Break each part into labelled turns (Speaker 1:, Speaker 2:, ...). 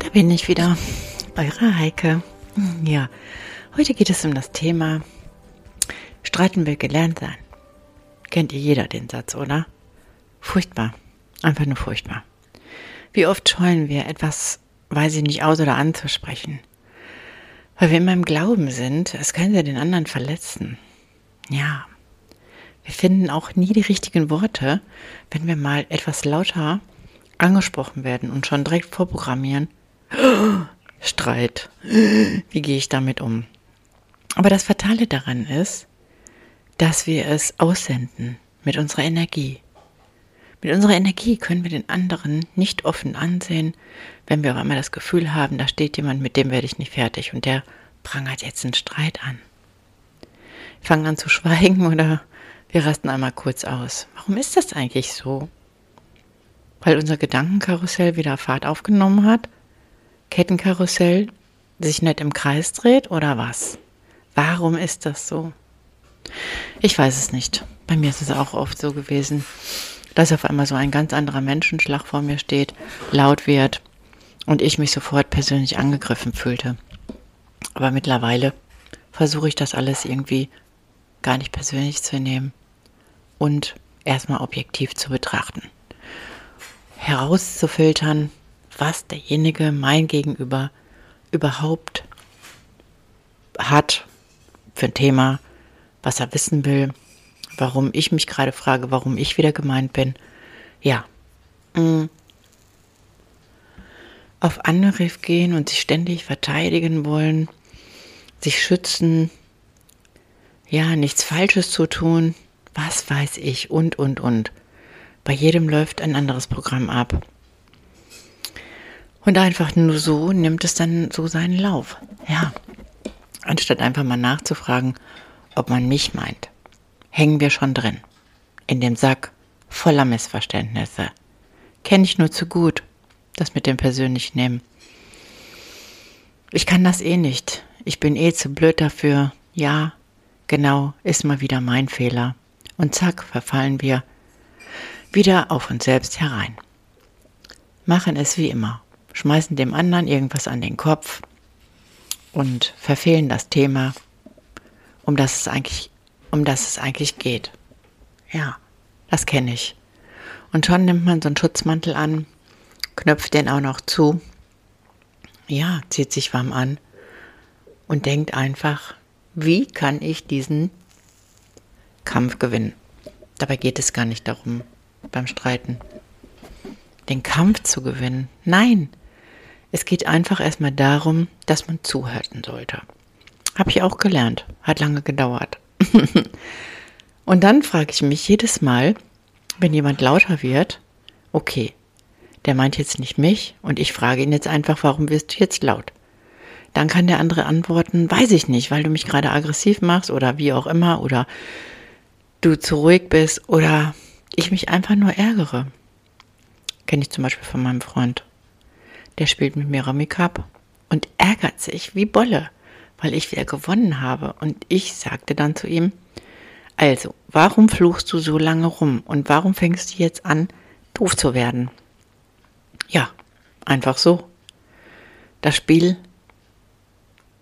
Speaker 1: Da bin ich wieder, eure Heike. Ja, heute geht es um das Thema Streiten will gelernt sein. Kennt ihr jeder den Satz, oder? Furchtbar. Einfach nur furchtbar. Wie oft scheuen wir etwas, weiß ich nicht, aus oder anzusprechen. Weil wir immer im Glauben sind, es könnte den anderen verletzen. Ja. Wir finden auch nie die richtigen Worte, wenn wir mal etwas lauter angesprochen werden und schon direkt vorprogrammieren. Streit. Wie gehe ich damit um? Aber das Fatale daran ist, dass wir es aussenden mit unserer Energie. Mit unserer Energie können wir den anderen nicht offen ansehen, wenn wir auf einmal das Gefühl haben, da steht jemand, mit dem werde ich nicht fertig und der prangert jetzt einen Streit an. Wir fangen an zu schweigen oder wir rasten einmal kurz aus. Warum ist das eigentlich so? Weil unser Gedankenkarussell wieder Fahrt aufgenommen hat? Kettenkarussell sich nicht im Kreis dreht oder was? Warum ist das so? Ich weiß es nicht. Bei mir ist es auch oft so gewesen, dass auf einmal so ein ganz anderer Menschenschlag vor mir steht, laut wird und ich mich sofort persönlich angegriffen fühlte. Aber mittlerweile versuche ich das alles irgendwie gar nicht persönlich zu nehmen und erstmal objektiv zu betrachten. Herauszufiltern, was derjenige, mein Gegenüber, überhaupt hat für ein Thema, was er wissen will, warum ich mich gerade frage, warum ich wieder gemeint bin. Ja. Mm. Auf Angriff gehen und sich ständig verteidigen wollen, sich schützen, ja, nichts Falsches zu tun, was weiß ich, und, und, und. Bei jedem läuft ein anderes Programm ab. Und einfach nur so nimmt es dann so seinen Lauf. Ja. Anstatt einfach mal nachzufragen, ob man mich meint, hängen wir schon drin. In dem Sack voller Missverständnisse. Kenne ich nur zu gut, das mit dem persönlich nehmen. Ich kann das eh nicht. Ich bin eh zu blöd dafür. Ja, genau, ist mal wieder mein Fehler. Und zack, verfallen wir wieder auf uns selbst herein. Machen es wie immer. Schmeißen dem anderen irgendwas an den Kopf und verfehlen das Thema um das es eigentlich, um das es eigentlich geht. Ja, das kenne ich. Und schon nimmt man so einen Schutzmantel an, knöpft den auch noch zu, ja, zieht sich warm an und denkt einfach, wie kann ich diesen Kampf gewinnen? Dabei geht es gar nicht darum, beim Streiten den Kampf zu gewinnen. Nein, es geht einfach erstmal darum, dass man zuhören sollte. Habe ich auch gelernt. Hat lange gedauert. und dann frage ich mich jedes Mal, wenn jemand lauter wird, okay, der meint jetzt nicht mich und ich frage ihn jetzt einfach, warum wirst du jetzt laut? Dann kann der andere antworten, weiß ich nicht, weil du mich gerade aggressiv machst oder wie auch immer oder du zu ruhig bist oder ich mich einfach nur ärgere. Kenne ich zum Beispiel von meinem Freund. Der spielt mit mir Rummy Cup und ärgert sich wie Bolle weil ich wieder gewonnen habe. Und ich sagte dann zu ihm, also, warum fluchst du so lange rum und warum fängst du jetzt an, doof zu werden? Ja, einfach so. Das Spiel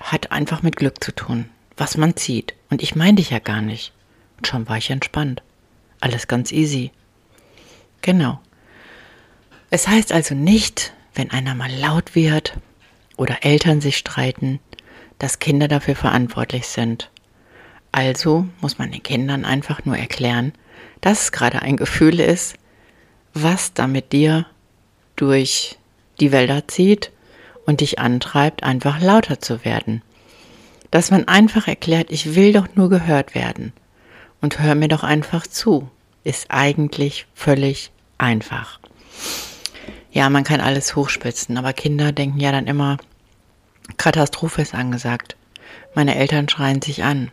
Speaker 1: hat einfach mit Glück zu tun, was man zieht. Und ich meinte ja gar nicht. Und schon war ich entspannt. Alles ganz easy. Genau. Es heißt also nicht, wenn einer mal laut wird oder Eltern sich streiten, dass Kinder dafür verantwortlich sind. Also muss man den Kindern einfach nur erklären, dass es gerade ein Gefühl ist, was da mit dir durch die Wälder zieht und dich antreibt, einfach lauter zu werden. Dass man einfach erklärt, ich will doch nur gehört werden und hör mir doch einfach zu, ist eigentlich völlig einfach. Ja, man kann alles hochspitzen, aber Kinder denken ja dann immer, Katastrophe ist angesagt. Meine Eltern schreien sich an.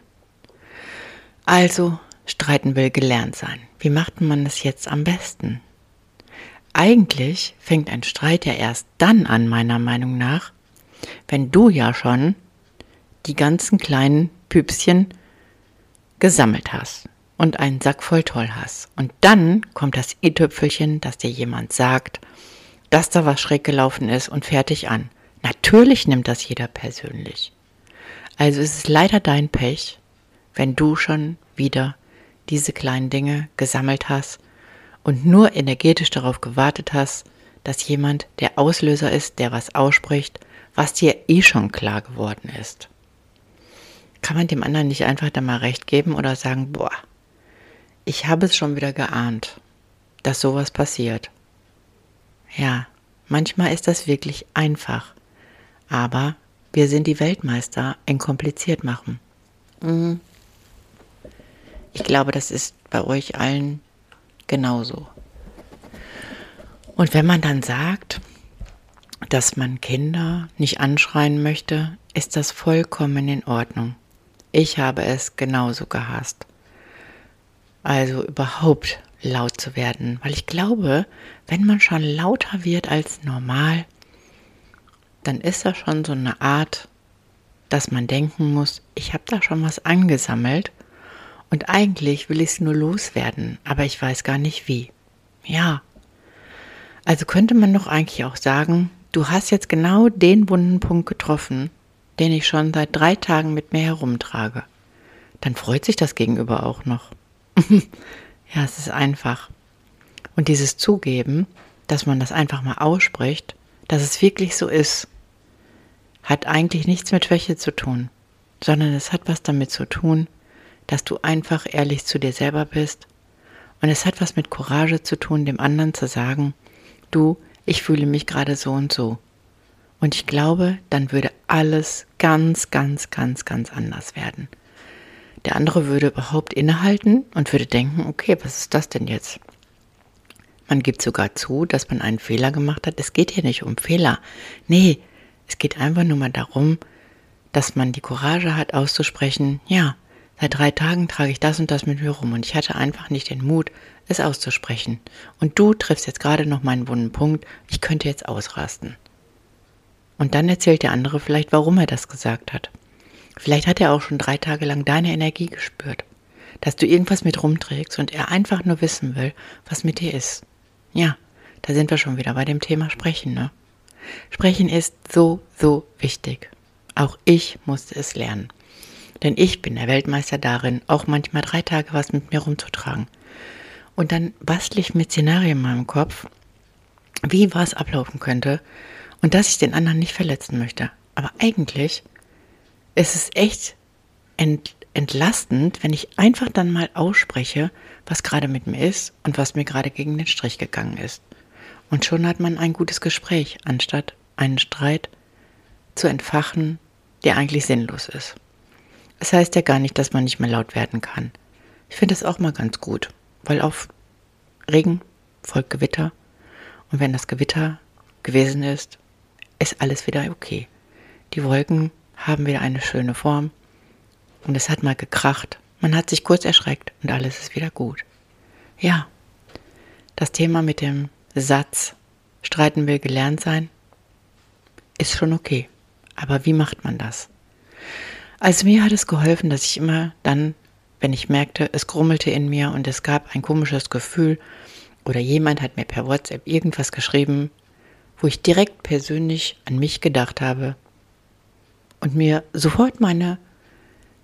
Speaker 1: Also, streiten will gelernt sein. Wie macht man das jetzt am besten? Eigentlich fängt ein Streit ja erst dann an, meiner Meinung nach, wenn du ja schon die ganzen kleinen Püpschen gesammelt hast und einen Sack voll toll hast. Und dann kommt das i-Tüpfelchen, dass dir jemand sagt, dass da was schräg gelaufen ist und fertig an. Natürlich nimmt das jeder persönlich. Also ist es leider dein Pech, wenn du schon wieder diese kleinen Dinge gesammelt hast und nur energetisch darauf gewartet hast, dass jemand der Auslöser ist, der was ausspricht, was dir eh schon klar geworden ist. Kann man dem anderen nicht einfach da mal recht geben oder sagen, boah, ich habe es schon wieder geahnt, dass sowas passiert. Ja, manchmal ist das wirklich einfach, aber wir sind die Weltmeister in kompliziert machen. Mhm. Ich glaube, das ist bei euch allen genauso. Und wenn man dann sagt, dass man Kinder nicht anschreien möchte, ist das vollkommen in Ordnung. Ich habe es genauso gehasst. Also überhaupt laut zu werden, weil ich glaube, wenn man schon lauter wird als normal, dann ist das schon so eine Art, dass man denken muss, ich habe da schon was angesammelt und eigentlich will ich es nur loswerden, aber ich weiß gar nicht wie. Ja. Also könnte man doch eigentlich auch sagen, du hast jetzt genau den wunden Punkt getroffen, den ich schon seit drei Tagen mit mir herumtrage. Dann freut sich das Gegenüber auch noch. ja, es ist einfach. Und dieses Zugeben, dass man das einfach mal ausspricht, dass es wirklich so ist, hat eigentlich nichts mit Schwäche zu tun, sondern es hat was damit zu tun, dass du einfach ehrlich zu dir selber bist. Und es hat was mit Courage zu tun, dem anderen zu sagen, du, ich fühle mich gerade so und so. Und ich glaube, dann würde alles ganz, ganz, ganz, ganz anders werden. Der andere würde überhaupt innehalten und würde denken, okay, was ist das denn jetzt? Man gibt sogar zu, dass man einen Fehler gemacht hat. Es geht hier nicht um Fehler. Nee, es geht einfach nur mal darum, dass man die Courage hat auszusprechen, ja, Seit drei Tagen trage ich das und das mit mir rum und ich hatte einfach nicht den Mut, es auszusprechen. Und du triffst jetzt gerade noch meinen wunden Punkt, ich könnte jetzt ausrasten. Und dann erzählt der andere vielleicht, warum er das gesagt hat. Vielleicht hat er auch schon drei Tage lang deine Energie gespürt, dass du irgendwas mit rumträgst und er einfach nur wissen will, was mit dir ist. Ja, da sind wir schon wieder bei dem Thema Sprechen, ne? Sprechen ist so, so wichtig. Auch ich musste es lernen. Denn ich bin der Weltmeister darin, auch manchmal drei Tage was mit mir rumzutragen. Und dann bastle ich mit Szenarien in meinem Kopf, wie was ablaufen könnte und dass ich den anderen nicht verletzen möchte. Aber eigentlich ist es echt ent entlastend, wenn ich einfach dann mal ausspreche, was gerade mit mir ist und was mir gerade gegen den Strich gegangen ist. Und schon hat man ein gutes Gespräch, anstatt einen Streit zu entfachen, der eigentlich sinnlos ist. Es das heißt ja gar nicht, dass man nicht mehr laut werden kann. Ich finde das auch mal ganz gut, weil auf Regen folgt Gewitter. Und wenn das Gewitter gewesen ist, ist alles wieder okay. Die Wolken haben wieder eine schöne Form. Und es hat mal gekracht. Man hat sich kurz erschreckt und alles ist wieder gut. Ja, das Thema mit dem Satz, streiten will gelernt sein, ist schon okay. Aber wie macht man das? Also mir hat es geholfen, dass ich immer dann, wenn ich merkte, es grummelte in mir und es gab ein komisches Gefühl oder jemand hat mir per WhatsApp irgendwas geschrieben, wo ich direkt persönlich an mich gedacht habe und mir sofort meine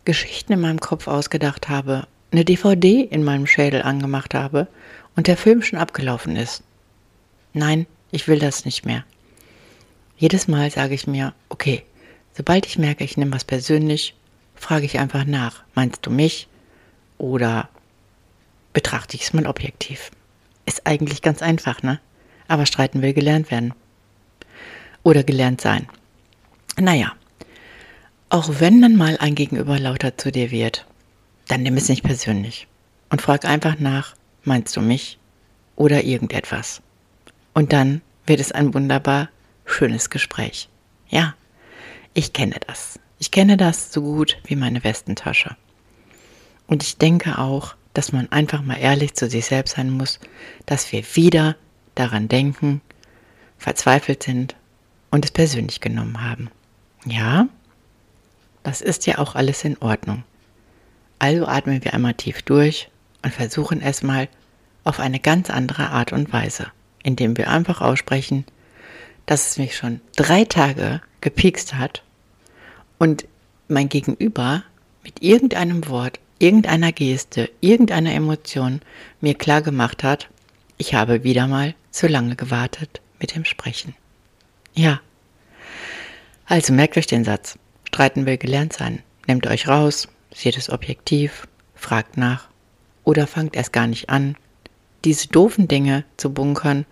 Speaker 1: Geschichten in meinem Kopf ausgedacht habe, eine DVD in meinem Schädel angemacht habe und der Film schon abgelaufen ist. Nein, ich will das nicht mehr. Jedes Mal sage ich mir, okay, Sobald ich merke, ich nehme was persönlich, frage ich einfach nach. Meinst du mich? Oder betrachte ich es mal objektiv? Ist eigentlich ganz einfach, ne? Aber streiten will gelernt werden. Oder gelernt sein. Naja, auch wenn dann mal ein Gegenüber lauter zu dir wird, dann nimm es nicht persönlich und frag einfach nach, meinst du mich oder irgendetwas? Und dann wird es ein wunderbar schönes Gespräch. Ja, ich kenne das. Ich kenne das so gut wie meine Westentasche. Und ich denke auch, dass man einfach mal ehrlich zu sich selbst sein muss, dass wir wieder daran denken, verzweifelt sind und es persönlich genommen haben. Ja, das ist ja auch alles in Ordnung. Also atmen wir einmal tief durch und versuchen es mal auf eine ganz andere Art und Weise, indem wir einfach aussprechen, dass es mich schon drei Tage gepikst hat und mein Gegenüber mit irgendeinem Wort, irgendeiner Geste, irgendeiner Emotion mir klar gemacht hat, ich habe wieder mal zu lange gewartet mit dem Sprechen. Ja. Also merkt euch den Satz. Streiten will gelernt sein. Nehmt euch raus, seht es objektiv, fragt nach oder fangt erst gar nicht an, diese doofen Dinge zu bunkern,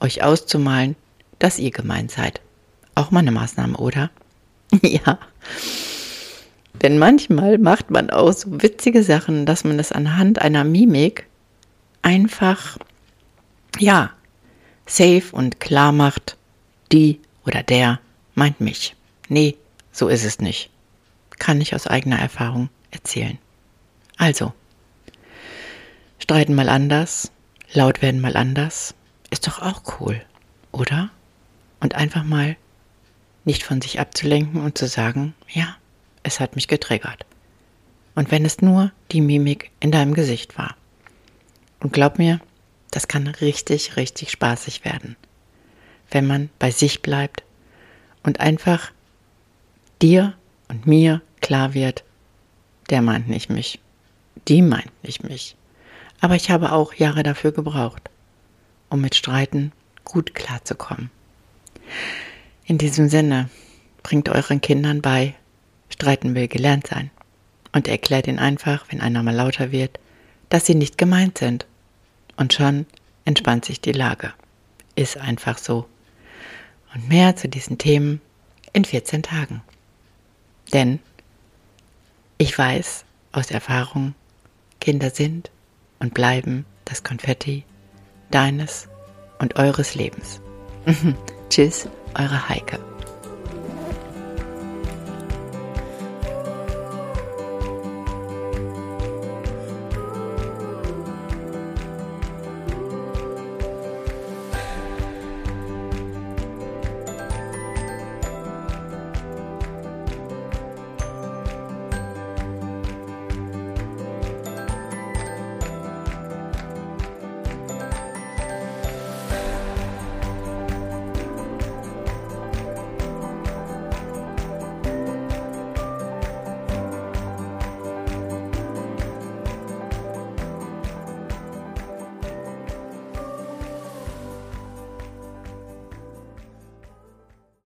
Speaker 1: euch auszumalen, dass ihr gemeint seid. Auch mal eine Maßnahme, oder? ja. Denn manchmal macht man auch so witzige Sachen, dass man das anhand einer Mimik einfach, ja, safe und klar macht, die oder der meint mich. Nee, so ist es nicht. Kann ich aus eigener Erfahrung erzählen. Also, streiten mal anders, laut werden mal anders, ist doch auch cool, oder? Und einfach mal nicht von sich abzulenken und zu sagen, ja, es hat mich getriggert. Und wenn es nur die Mimik in deinem Gesicht war. Und glaub mir, das kann richtig, richtig spaßig werden, wenn man bei sich bleibt und einfach dir und mir klar wird, der meint nicht mich, die meint nicht mich. Aber ich habe auch Jahre dafür gebraucht, um mit Streiten gut klarzukommen. In diesem Sinne, bringt euren Kindern bei, streiten will gelernt sein. Und erklärt ihnen einfach, wenn einer mal lauter wird, dass sie nicht gemeint sind. Und schon entspannt sich die Lage. Ist einfach so. Und mehr zu diesen Themen in 14 Tagen. Denn ich weiß aus Erfahrung, Kinder sind und bleiben das Konfetti deines und eures Lebens. Tschüss, eure Heike.